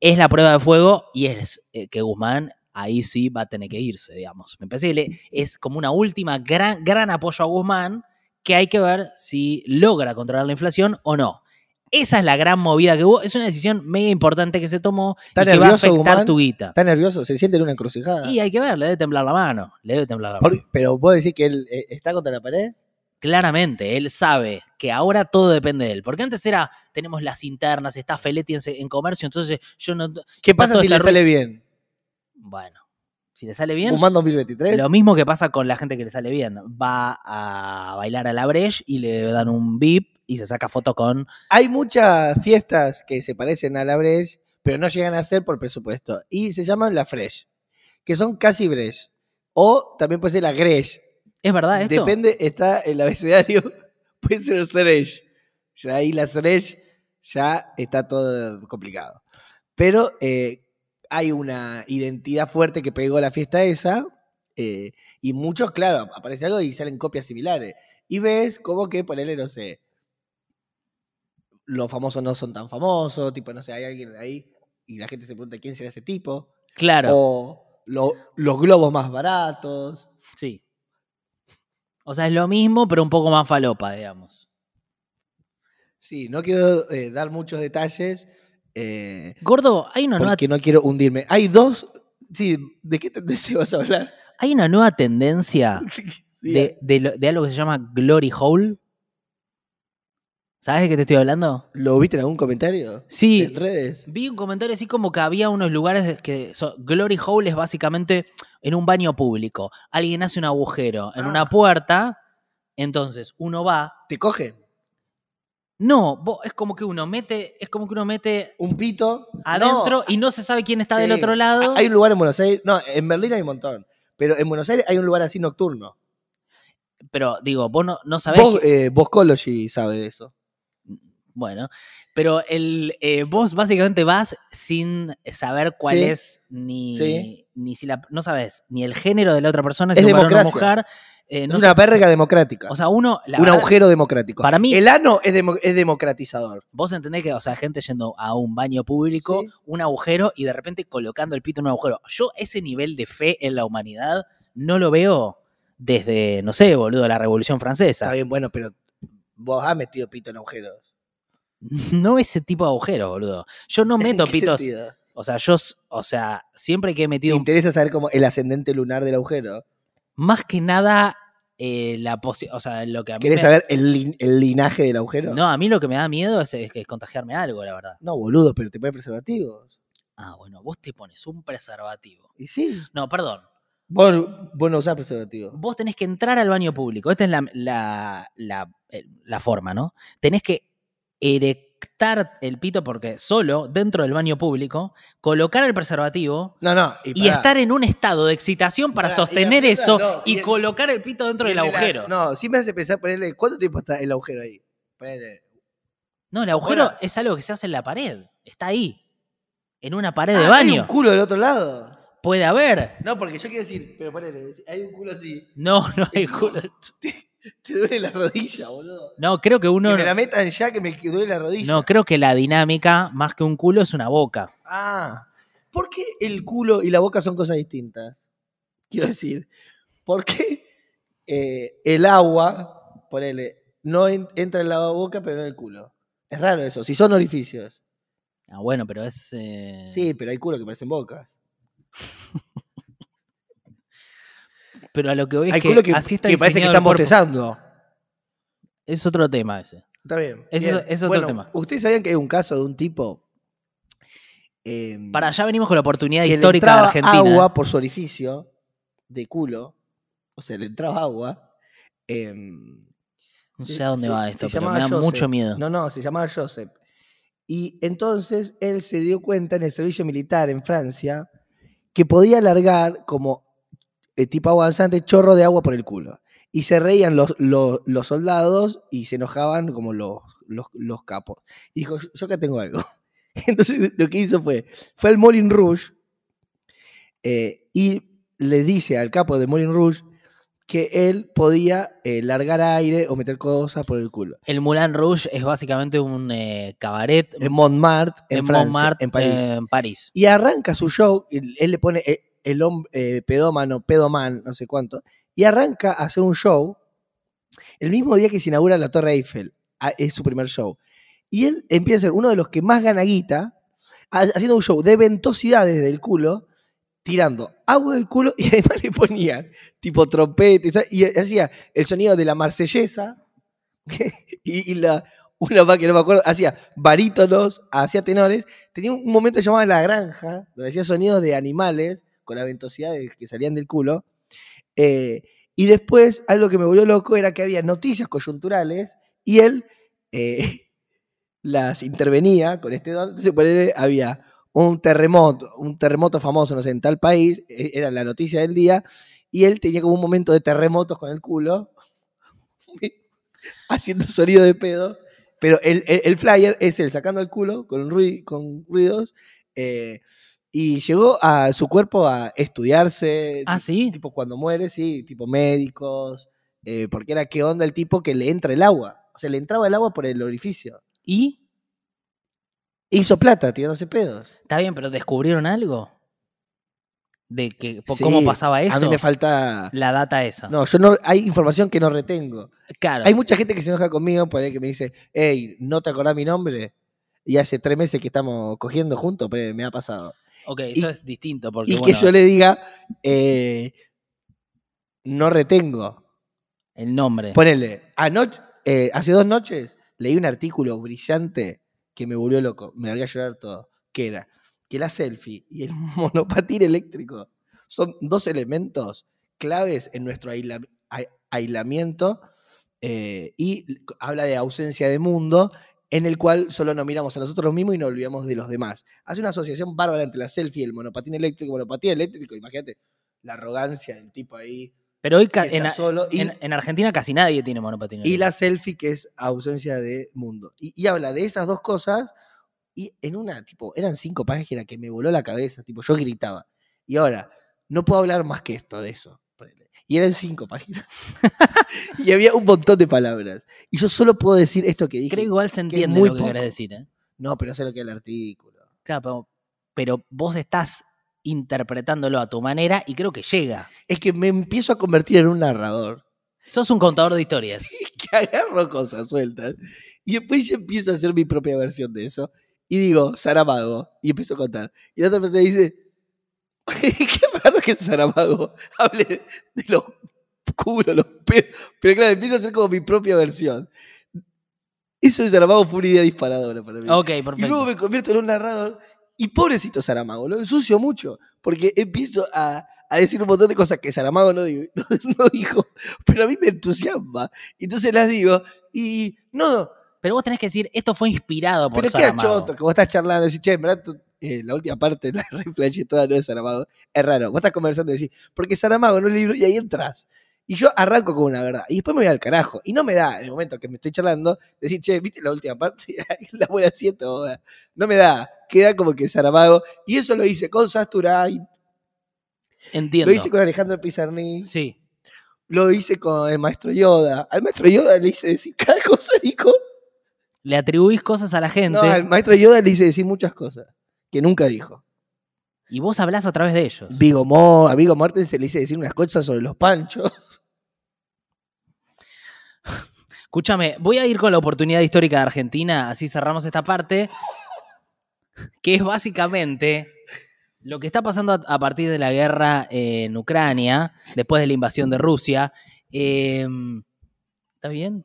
es la prueba de fuego y es eh, que Guzmán ahí sí va a tener que irse, digamos. Me parece que le- es como una última gran, gran apoyo a Guzmán que hay que ver si logra controlar la inflación o no. Esa es la gran movida que hubo. Es una decisión mega importante que se tomó ¿Está y que va a nervioso, afectar Guzmán? tu guita. ¿Está nervioso? ¿Se siente en una encrucijada? Y hay que ver, le debe temblar la mano. Le debe temblar la mano. Pero vos decís que él eh, está contra la pared. claramente, él sabe que ahora todo depende de él. Porque antes era, tenemos las internas, está Feletti en, en comercio, entonces yo no... ¿Qué pasa si le sale bien? Bueno, si le sale bien, ¿Guzmán 2023? lo mismo que pasa con la gente que le sale bien. Va a bailar a la Breche y le dan un VIP y se saca foto con... Hay muchas fiestas que se parecen a la Breche, pero no llegan a ser por presupuesto. Y se llaman la Fresh, que son casi Breche. O también puede ser la Gresh. ¿Es verdad esto? Depende, está el abecedario, puede ser Fresh. Ya ahí la Fresh ya está todo complicado. Pero eh, hay una identidad fuerte que pegó la fiesta esa. eh, y muchos, claro, aparece algo y salen copias similares. Y ves como que ponerle, no sé, los famosos no son tan famosos, tipo, no sé, hay alguien ahí y la gente se pregunta quién será ese tipo. Claro, O lo- los globos más baratos. sí. O sea, es lo mismo, pero un poco más falopa, digamos. Sí, no quiero eh, dar muchos detalles eh, Gordo, hay una nueva porque no quiero hundirme. Hay dos. Sí, ¿de qué tendencia vas a hablar? Hay una nueva tendencia Sí, de, de lo- de algo que se llama Glory Hole. ¿Sabes de qué te estoy hablando? ¿Lo viste en algún comentario? Sí, En redes. vi un comentario así como que había unos lugares que so- Glory Hole es básicamente en un baño público. Alguien hace un agujero en Ah. una puerta, entonces uno va. ¿Te cogen? No, vos- es como que uno mete, es como que uno mete Un pito. adentro No, y no se sabe quién está del otro lado. Hay un lugar en Buenos Aires. No, en Berlín hay un montón. Pero en Buenos Aires hay un lugar así nocturno. Pero digo, vos no, no sabés. Vos, que- eh, Boscology sabe de eso. Bueno, pero el, eh, vos básicamente vas sin saber cuál Sí. es ni, Sí. ni si la, no sabes ni el género de la otra persona, si Es es un varón o democracia. mujer. eh, no es una verga democrática. o sea, uno, la un verdad, agujero democrático. para mí- El ano es, demo- es democratizador. vos entendés que, o sea, gente yendo a un baño público, Sí. un agujero y de repente colocando el pito en un agujero. Yo ese nivel de fe en la humanidad no lo veo desde, no sé, boludo, la Revolución Francesa. Está bien, bueno, pero vos has metido pito en agujeros. No ese tipo de agujero, boludo. Yo no meto ¿En qué pitos. sentido? O sea, yo, o sea, siempre que he ¿Te metido un interesa saber cómo el ascendente lunar del agujero? más que nada eh, la posibilidad, o sea, lo que a mí ¿Querés me- saber el, lin- el linaje del agujero? No, a mí lo que me da miedo es, contagiarme algo, la verdad. No, boludo, pero te ponen preservativos. Ah, bueno, vos te pones un preservativo. Y sí. No, perdón. Vos, vos no usás preservativo. Vos tenés que entrar al baño público. Esta es la, la, la- eh, la forma, ¿no? Tenés que erectar el pito porque solo dentro del baño público, colocar el preservativo No, no. y, estar en un estado de excitación para y sostener puta, eso no, y, y el- colocar el pito dentro del las- agujero. No, No, sí me hace pensar ponerle. ¿Cuánto tiempo está el agujero ahí? Ponele. el agujero es algo que se hace en la pared. Está ahí. En una pared Ah, de ¿Hay baño. un culo del otro lado? Puede haber. No, porque yo quiero decir, pero ponele, hay un culo así. No, no hay culo. Te duele la rodilla, boludo. No, creo que uno. que me la metan ya que me duele la rodilla. No, creo que la dinámica, más que un culo, es una boca. Ah, ¿por qué el culo y la boca son cosas distintas? Quiero decir, ¿por qué eh, el agua, ponele, no en- entra en la boca pero no en el culo? Es raro eso, si son orificios. Ah, bueno, pero es. eh, Sí, pero hay culo que parecen bocas. Pero a lo que voy es que, así está que parece que están bostezando. Es otro tema ese. Está bien. Bien. es otro Bueno, tema. ¿Ustedes sabían que hay un caso de un tipo em, Para allá venimos con la oportunidad que le histórica de Argentina. agua por su orificio de culo. O sea, le entraba agua. em, No sé a dónde se- va esto, pero me da Joseph. mucho miedo. No, no, se llamaba Joseph. Y entonces él se dio cuenta en el servicio militar en Francia que podía alargar como eh, tipo avanzante chorro de agua por el culo. Y se reían los, los, los soldados y se enojaban como los, los, los capos. Y dijo, yo, acá tengo algo. Entonces lo que hizo fue, fue al Molin Rouge eh, y le dice al capo de Molin Rouge que él podía eh, largar aire o meter cosas por el culo. El Moulin Rouge es básicamente un eh, cabaret En Montmartre, en, en Francia, Montmartre, en París. en París. Y arranca su show, y él le pone el hombre eh, pedómano, pedoman, no sé cuánto, y arranca a hacer un show el mismo día que se inaugura la Torre Eiffel. Es su primer show. Y él empieza a ser uno de los que más gana guita, ha- haciendo un show de ventosidades del culo, tirando agua del culo y además le ponía tipo trompeta y, hacía el sonido de la marsellesa y, y la, una más que no me acuerdo, hacía barítonos, hacía tenores. Tenía un momento llamado La Granja, donde hacía sonidos de animales con las ventosidades que salían del culo. Eh, y después, algo que me volvió loco era que había noticias coyunturales y él eh, las intervenía con este don. Entonces, por él había un terremoto, un terremoto famoso, en tal país, eh, era la noticia del día, y él tenía como un momento de terremotos con el culo, haciendo sonido de pedo, pero el, el- flyer es él sacando el culo con, rui- con ruidos, y llegó a su cuerpo a estudiarse, Ah, sí. tipo cuando muere, sí, tipo médicos, eh, porque era qué onda el tipo que le entra el agua, o sea, le entraba el agua por el orificio. ¿Y? Hizo plata tirándose pedos. Está bien, pero ¿descubrieron algo? De que, Sí, ¿Cómo pasaba eso? A mí me falta. La data esa. No, yo no. Hay información que no retengo. claro. Hay mucha gente que se enoja conmigo por ahí que me dice, hey, ¿no te acordás mi nombre? Y hace tres meses que estamos cogiendo juntos, pero me ha pasado. Ok, eso y- es distinto. Porque, Y bueno, que yo le diga, eh, no retengo. El nombre. Ponele, anoche, eh, hace dos noches leí un artículo brillante que me volvió loco, me haría llorar todo, que era que la selfie y el monopatín eléctrico son dos elementos claves en nuestro aisla- ai- aislamiento eh, y habla de ausencia de mundo en el cual solo nos miramos a nosotros mismos y nos olvidamos de los demás. Hace una asociación bárbara entre la selfie y el monopatín eléctrico. Monopatín eléctrico, imagínate la arrogancia del tipo ahí. Pero hoy en, está solo y- en- en Argentina casi nadie tiene monopatín. y la selfie, que es ausencia de mundo. Y, y habla de esas dos cosas. Y en una, tipo, eran cinco páginas que me voló la cabeza. Tipo, yo gritaba. Y ahora, no puedo hablar más que esto de eso. Y eran cinco páginas. y había un montón de palabras. Y yo solo puedo decir esto que dije. Creo que igual se que entiende muy lo que querés decir. ¿eh? No, pero sé lo que es el artículo. Claro, pero, pero vos estás interpretándolo a tu manera y creo que llega. Es que me empiezo a convertir en un narrador. Sos un contador de historias. que agarro cosas sueltas. Y después yo empiezo a hacer mi propia versión de eso. Y digo, Saramago. Y empiezo a contar. Y la otra persona dice, qué raro que Saramago hable de los culos, los pedos. Pero claro, empiezo a hacer como mi propia versión. Eso de Saramago fue una idea disparadora para mí. Ok, y perfecto. luego me convierto en un narrador. Y pobrecito Saramago, lo ensucio mucho. Porque empiezo a, a decir un montón de cosas que Saramago no, digo- no- no dijo. Pero a mí me entusiasma. Entonces las digo. Y no, Pero vos tenés que decir, esto fue inspirado por pero queda Saramago. choto que vos estás charlando y decís, che, en verdad, eh, la última parte, la reflexión toda no es Saramago. Es raro. Vos estás conversando y decís, porque Saramago en un libro, y ahí entras. Y yo arranco con una verdad. Y después me voy al carajo. Y no me da, en el momento que me estoy charlando, decir, che, ¿viste la última parte? la buena asiento. No me da. Queda como que Saramago. Y eso lo hice con Sasturay. Entiendo. Lo hice con Alejandro Pizarnik. Sí. Lo hice con el maestro Yoda. Al maestro Yoda le hice decir cada cosa, Nico. Le atribuís cosas a la gente No, al maestro Yoda le hice decir muchas cosas que nunca dijo. y vos hablás a través de ellos. Vigo Mo, a Vigo Mortensen le hice decir unas cosas sobre los panchos. Escúchame, voy a ir con la oportunidad histórica de Argentina, así cerramos esta parte, que es básicamente lo que está pasando a, a partir de la guerra en Ucrania, después de la invasión de Rusia. Eh, ¿Está bien?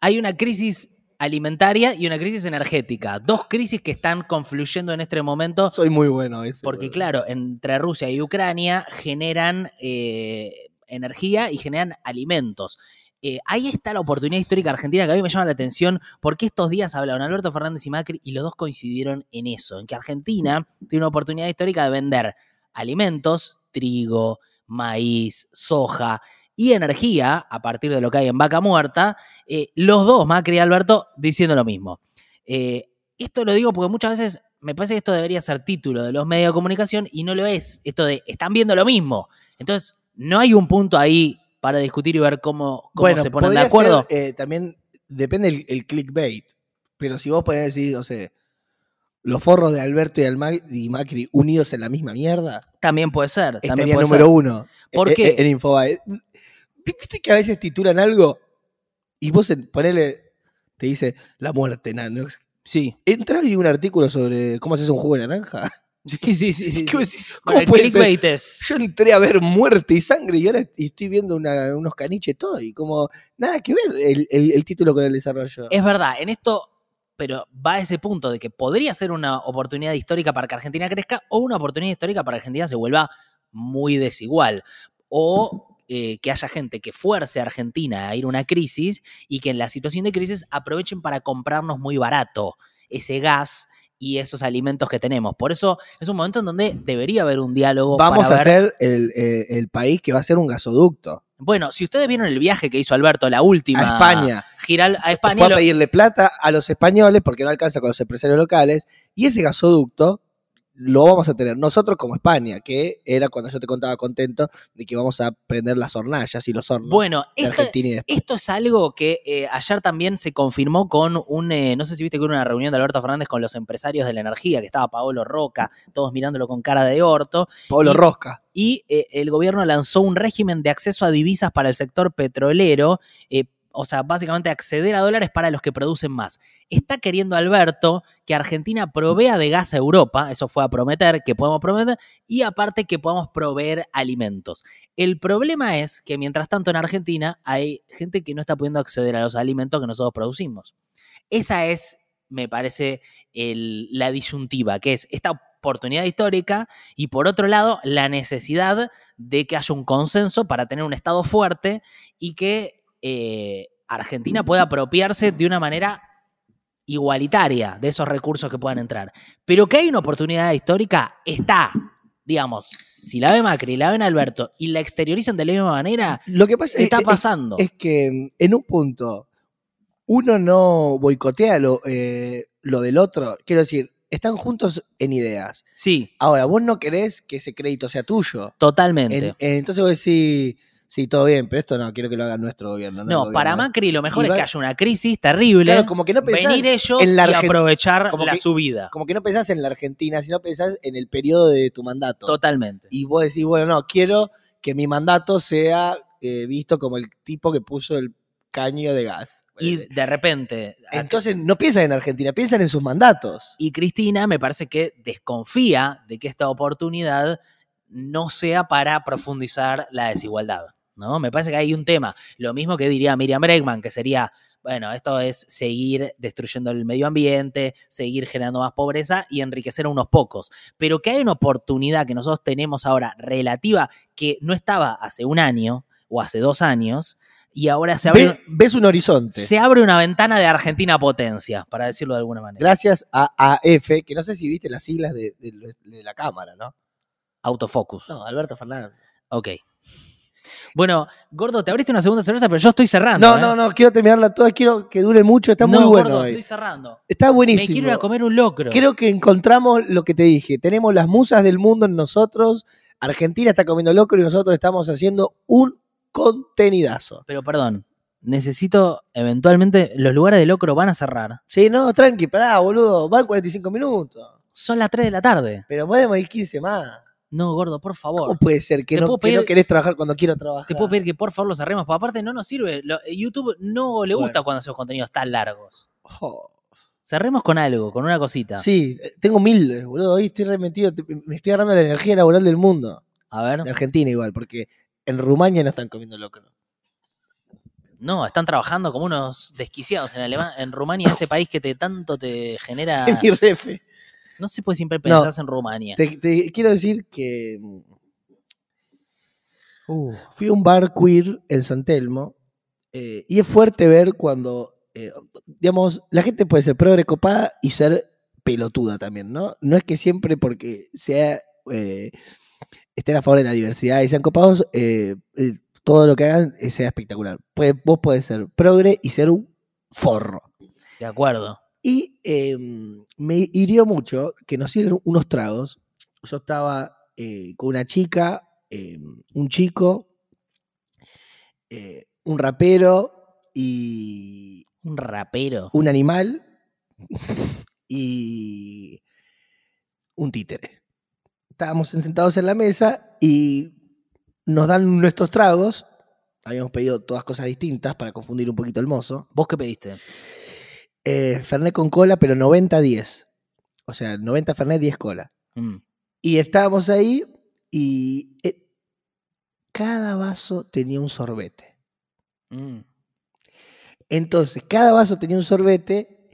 Hay una crisis alimentaria y una crisis energética. Dos crisis que están confluyendo en este momento Soy muy bueno ese. porque, claro, entre Rusia y Ucrania generan eh, energía y generan alimentos. Eh, ahí está la oportunidad histórica argentina que a mí me llama la atención porque estos días hablaron Alberto Fernández y Macri y los dos coincidieron en eso, en que Argentina tiene una oportunidad histórica de vender alimentos, trigo, maíz, soja y energía a partir de lo que hay en Vaca Muerta, eh, los dos, Macri y Alberto, diciendo lo mismo. Eh, esto lo digo porque muchas veces me parece que esto debería ser título de los medios de comunicación y no lo es. Esto de están viendo lo mismo. Entonces, no hay un punto ahí para discutir y ver cómo, cómo bueno, se ponen de acuerdo. ser, eh, también depende el, el clickbait. Pero si vos podés decir, no sé, los forros de Alberto y, Macri unidos en la misma mierda, También puede ser. También estaría puede número ser. uno. ¿Por eh, qué? eh, En Infobae. ¿Viste que a veces titulan algo y vos en- ponele, te dice la muerte, nano? Sí. Entra y un artículo sobre cómo se hace un jugo de naranja. Sí, sí, sí. sí. ¿Qué? Bueno, ¿Cómo el puede ser? Yo entré a ver muerte y sangre y ahora estoy viendo una- unos caniches todo y como nada que ver el, el- el título con el desarrollo. Es verdad, en esto, pero va a ese punto de que podría ser una oportunidad histórica para que Argentina crezca o una oportunidad histórica para que Argentina se vuelva muy desigual. O eh, que haya gente que fuerce a Argentina a ir a una crisis y que en la situación de crisis aprovechen para comprarnos muy barato ese gas y esos alimentos que tenemos. Por eso es un momento en donde debería haber un diálogo. Vamos para a ver- ser el, eh, el país que va a ser un gasoducto. Bueno, si ustedes vieron el viaje que hizo Alberto, la última. A España. Giral a España. Fue a pedirle plata a los españoles porque no alcanza con los empresarios locales. Y ese gasoducto lo vamos a tener nosotros como España, que era cuando yo te contaba contento de que vamos a prender las hornallas y los hornos bueno, de esta- Argentina y. Esto es algo que eh, ayer también se confirmó con un, eh, no sé si viste que hubo una reunión de Alberto Fernández con los empresarios de la energía, que estaba Paolo Roca, todos mirándolo con cara de orto, Pablo y- Rosca. y eh, el gobierno lanzó un régimen de acceso a divisas para el sector petrolero, eh, o sea, básicamente acceder a dólares para los que producen más. Está queriendo Alberto que Argentina provea de gas a Europa, eso fue a prometer, que podemos prometer, y aparte que podamos proveer alimentos. El problema es que mientras tanto en Argentina hay gente que no está pudiendo acceder a los alimentos que nosotros producimos. Esa es, me parece, la disyuntiva, que es esta oportunidad histórica y por otro lado la necesidad de que haya un consenso para tener un Estado fuerte y que eh, Argentina pueda apropiarse de una manera igualitaria de esos recursos que puedan entrar. Pero que hay una oportunidad histórica, está. Digamos, si la ve Macri, la ven Alberto y la exteriorizan de la misma manera, Lo que pasa es- está es, pasando. es que en un punto uno no boicotea lo, eh, lo del otro. Quiero decir, están juntos en ideas. Sí, Ahora, vos no querés que ese crédito sea tuyo. totalmente. En- entonces vos decís, sí, todo bien, pero esto no, quiero que lo haga nuestro gobierno. no, gobierno para Macri lo mejor Y es va- que haya una crisis terrible, Claro, como que no pensás venir ellos en la y Argen- aprovechar como la que- subida. Como que no pensás en la Argentina, sino pensás en el periodo de tu mandato. Totalmente. Y vos decís, bueno, no, quiero que mi mandato sea eh, visto como el tipo que puso el caño de gas. Y de repente, Entonces no piensan en Argentina, piensan en sus mandatos. y Cristina me parece que desconfía de que esta oportunidad no sea para profundizar la desigualdad. ¿No? Me parece que hay un tema. Lo mismo que diría Miriam Bregman, que sería, bueno, esto es seguir destruyendo el medio ambiente, seguir generando más pobreza y enriquecer a unos pocos. Pero que hay una oportunidad que nosotros tenemos ahora relativa que no estaba hace un año o hace dos años y ahora se abre, Ve- ves un horizonte. se abre una ventana de Argentina potencia, para decirlo de alguna manera. Gracias a AF, que no sé si viste las siglas de, de- de la Cámara, ¿no? Autofocus. No, Alberto Fernández. Ok. Bueno, Gordo, te abriste una segunda cerveza, pero yo estoy cerrando. No, ¿eh? no, no, quiero terminarla toda, quiero que dure mucho, está muy No, bueno Gordo, hoy. estoy cerrando. Está Me buenísimo. quiero ir a comer un locro. Creo que encontramos lo que te dije. Tenemos las musas del mundo en nosotros. Argentina está comiendo locro y nosotros estamos haciendo un contenidazo. Pero perdón, necesito, eventualmente, los lugares de locro van a cerrar. Sí, no, tranqui, pará, boludo. Van 45 minutos. Son las 3 de la tarde. Pero podemos ir 15 más. No, Gordo, por favor. ¿Cómo puede ser que no, que no pedir- querés trabajar cuando quiero trabajar? Te puedo pedir que por favor lo cerremos, porque aparte no nos sirve. Lo- YouTube no le gusta Bueno. cuando hacemos contenidos tan largos. Cerremos con algo, con una cosita. Sí, eh, tengo mil, boludo. Hoy estoy remetido. Me estoy agarrando la energía laboral del mundo. A ver. De Argentina igual, porque en Rumania no están comiendo locro. No, están trabajando como unos desquiciados en Alema- en Rumania, ese país que te tanto te genera. Mi refe. No se puede siempre No. pensar en Rumania. Te, te quiero decir que mm, fui a un bar queer en San Telmo eh, y es fuerte ver cuando, eh, digamos, la gente puede ser progre copada y ser pelotuda también, ¿no? No es que siempre porque sea eh, estén a favor de la diversidad y sean copados, eh, todo lo que hagan sea espectacular. Puede- vos podés ser progre y ser un forro. De acuerdo. Y eh, me hirió mucho que nos sirven unos tragos. Yo estaba eh, con una chica, eh, un chico, eh, un rapero y Un rapero. un animal y un títere. Estábamos sentados en la mesa y nos dan nuestros tragos. Habíamos pedido todas cosas distintas para confundir un poquito el mozo. ¿Vos qué pediste? Eh, Fernet con cola, pero 90-10. O sea, 90 Fernet, 10 cola. Mm. Y estábamos ahí y eh, cada vaso tenía un sorbete. Mm. Entonces, cada vaso tenía un sorbete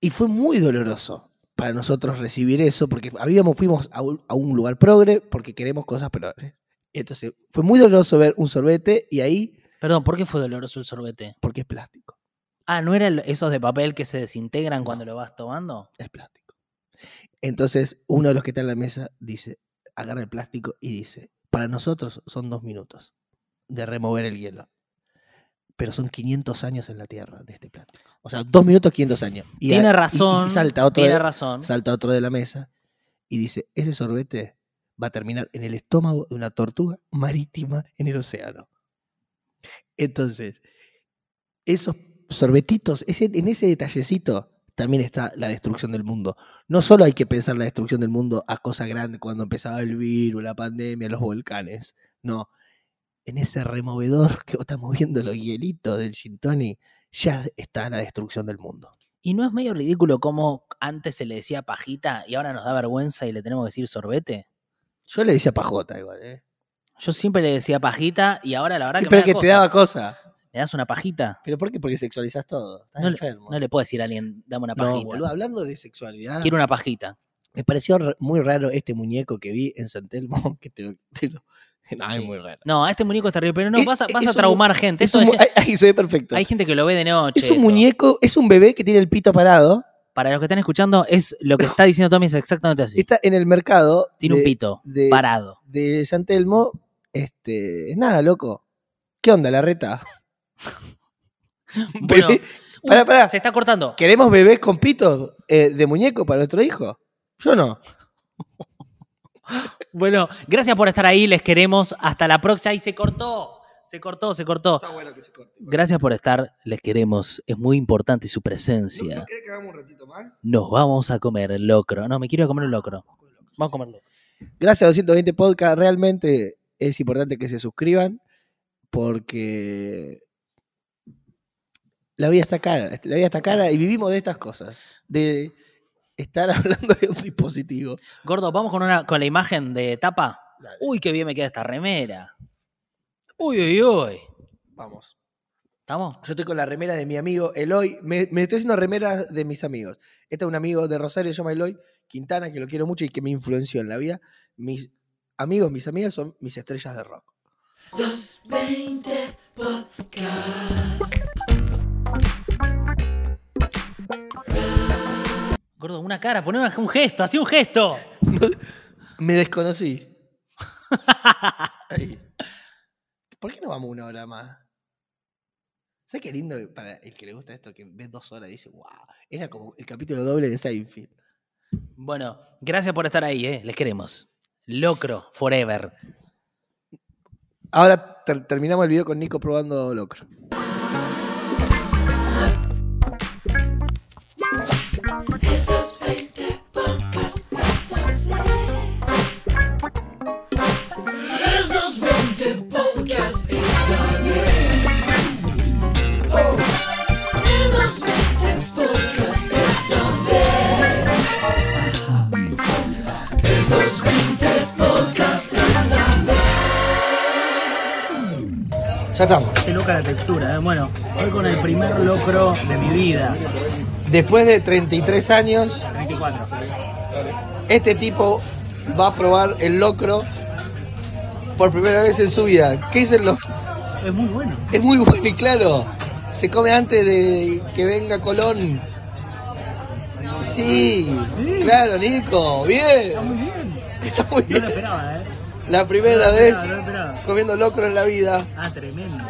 y fue muy doloroso para nosotros recibir eso, porque habíamos, fuimos a un, a un lugar progre porque queremos cosas progres. Entonces, fue muy doloroso ver un sorbete y ahí, Perdón, ¿por qué fue doloroso el sorbete? porque es plástico, Ah, ¿no eran esos de papel que se desintegran cuando lo vas tomando? es plástico. Entonces, uno de los que está en la mesa dice, agarra el plástico y dice, para nosotros son dos minutos de remover el hielo. Pero son 500 años en la Tierra de este plástico. O sea, dos minutos, 500 años. Y tiene a- y- y razón. salta otro tiene de- razón. salta otro de la mesa y dice, ese sorbete va a terminar en el estómago de una tortuga marítima en el océano. Entonces, esos sorbetitos, ese, en ese detallecito también está la destrucción del mundo. No solo hay que pensar la destrucción del mundo a cosas grandes, cuando empezaba el virus, la pandemia, los volcanes. No, en ese removedor que vos estás moviendo los hielitos del gin tonic, ya está la destrucción del mundo. ¿Y no es medio ridículo cómo antes se le decía pajita y ahora nos da vergüenza y le tenemos que decir sorbete? Yo le decía pajota igual, ¿eh? Yo siempre le decía pajita y ahora la verdad que Pero me que da te cosa. daba cosa. ¿Me das una pajita? ¿Pero por qué? Porque sexualizas todo. Estás No le- enfermo. No le puedo decir a alguien, dame una No, pajita. boludo, hablando de sexualidad, Quiero una pajita. me pareció muy raro este muñeco que vi en San Telmo. Que te lo, te lo- No, es muy raro. No, este muñeco es terrible, pero no, Es- vas a, vas un- traumar gente. Es Eso es ahí, se ve perfecto. hay gente que lo ve de noche. es un esto. muñeco, es un bebé que tiene el pito parado. Para los que están escuchando, es lo que está diciendo Tommy es exactamente así. Está en el mercado. Tiene de, un pito de- parado. De San Telmo. Este, es nada, loco. ¿Qué onda, la reta? Bueno, uy, pará, pará. se está cortando. ¿Queremos bebés con pito eh, de muñeco para nuestro hijo? Yo no. Bueno, gracias por estar ahí, les queremos. Hasta la próxima. Y se cortó, se cortó, se cortó. Está bueno que se corte. Gracias por estar, les queremos. Es muy importante su presencia. querés que hagamos un ratito más? Nos vamos a comer el locro. No, me quiero comer el locro. Vamos a comerlo. Gracias a 220 Podcast. Realmente es importante que se suscriban porque la vida está cara. La vida está cara y vivimos de estas cosas. De estar hablando de un dispositivo. Gordo, vamos con, una, con la imagen de tapa. Dale. Uy, qué bien me queda esta remera. Uy, uy, uy. Vamos. ¿Estamos? Yo estoy con la remera de mi amigo Eloy. Me, me estoy haciendo remeras de mis amigos. Este es un amigo de Rosario, se llama Eloy Quintana, que lo quiero mucho y que me influenció en la vida. Mis amigos, mis amigas son mis estrellas de rock. 220 Podcast. Gordo, una cara, poné una- un gesto, así un gesto. Me desconocí. ¿Por qué no vamos una hora más? ¿Sabes qué lindo para el que le gusta esto? Que ves dos horas y dice, wow, era como el capítulo doble de Seinfeld. Bueno, gracias por estar ahí, ¿eh? Les queremos. Locro, forever. Ahora ter- terminamos el video con Nico probando locro. Ya estamos. Qué loca la textura, ¿eh? Bueno, voy con el primer locro de mi vida. Después de 33 años, 34. este tipo va a probar el locro por primera vez en su vida. ¿Qué es el locro? Es muy bueno. Es muy bueno y claro. Se come antes de que venga Colón. Sí, Sí. claro, Nico. Bien. Está muy bien. Está muy No bien. lo esperaba, ¿eh? La primera vez comiendo locro en la vida. Ah, tremendo.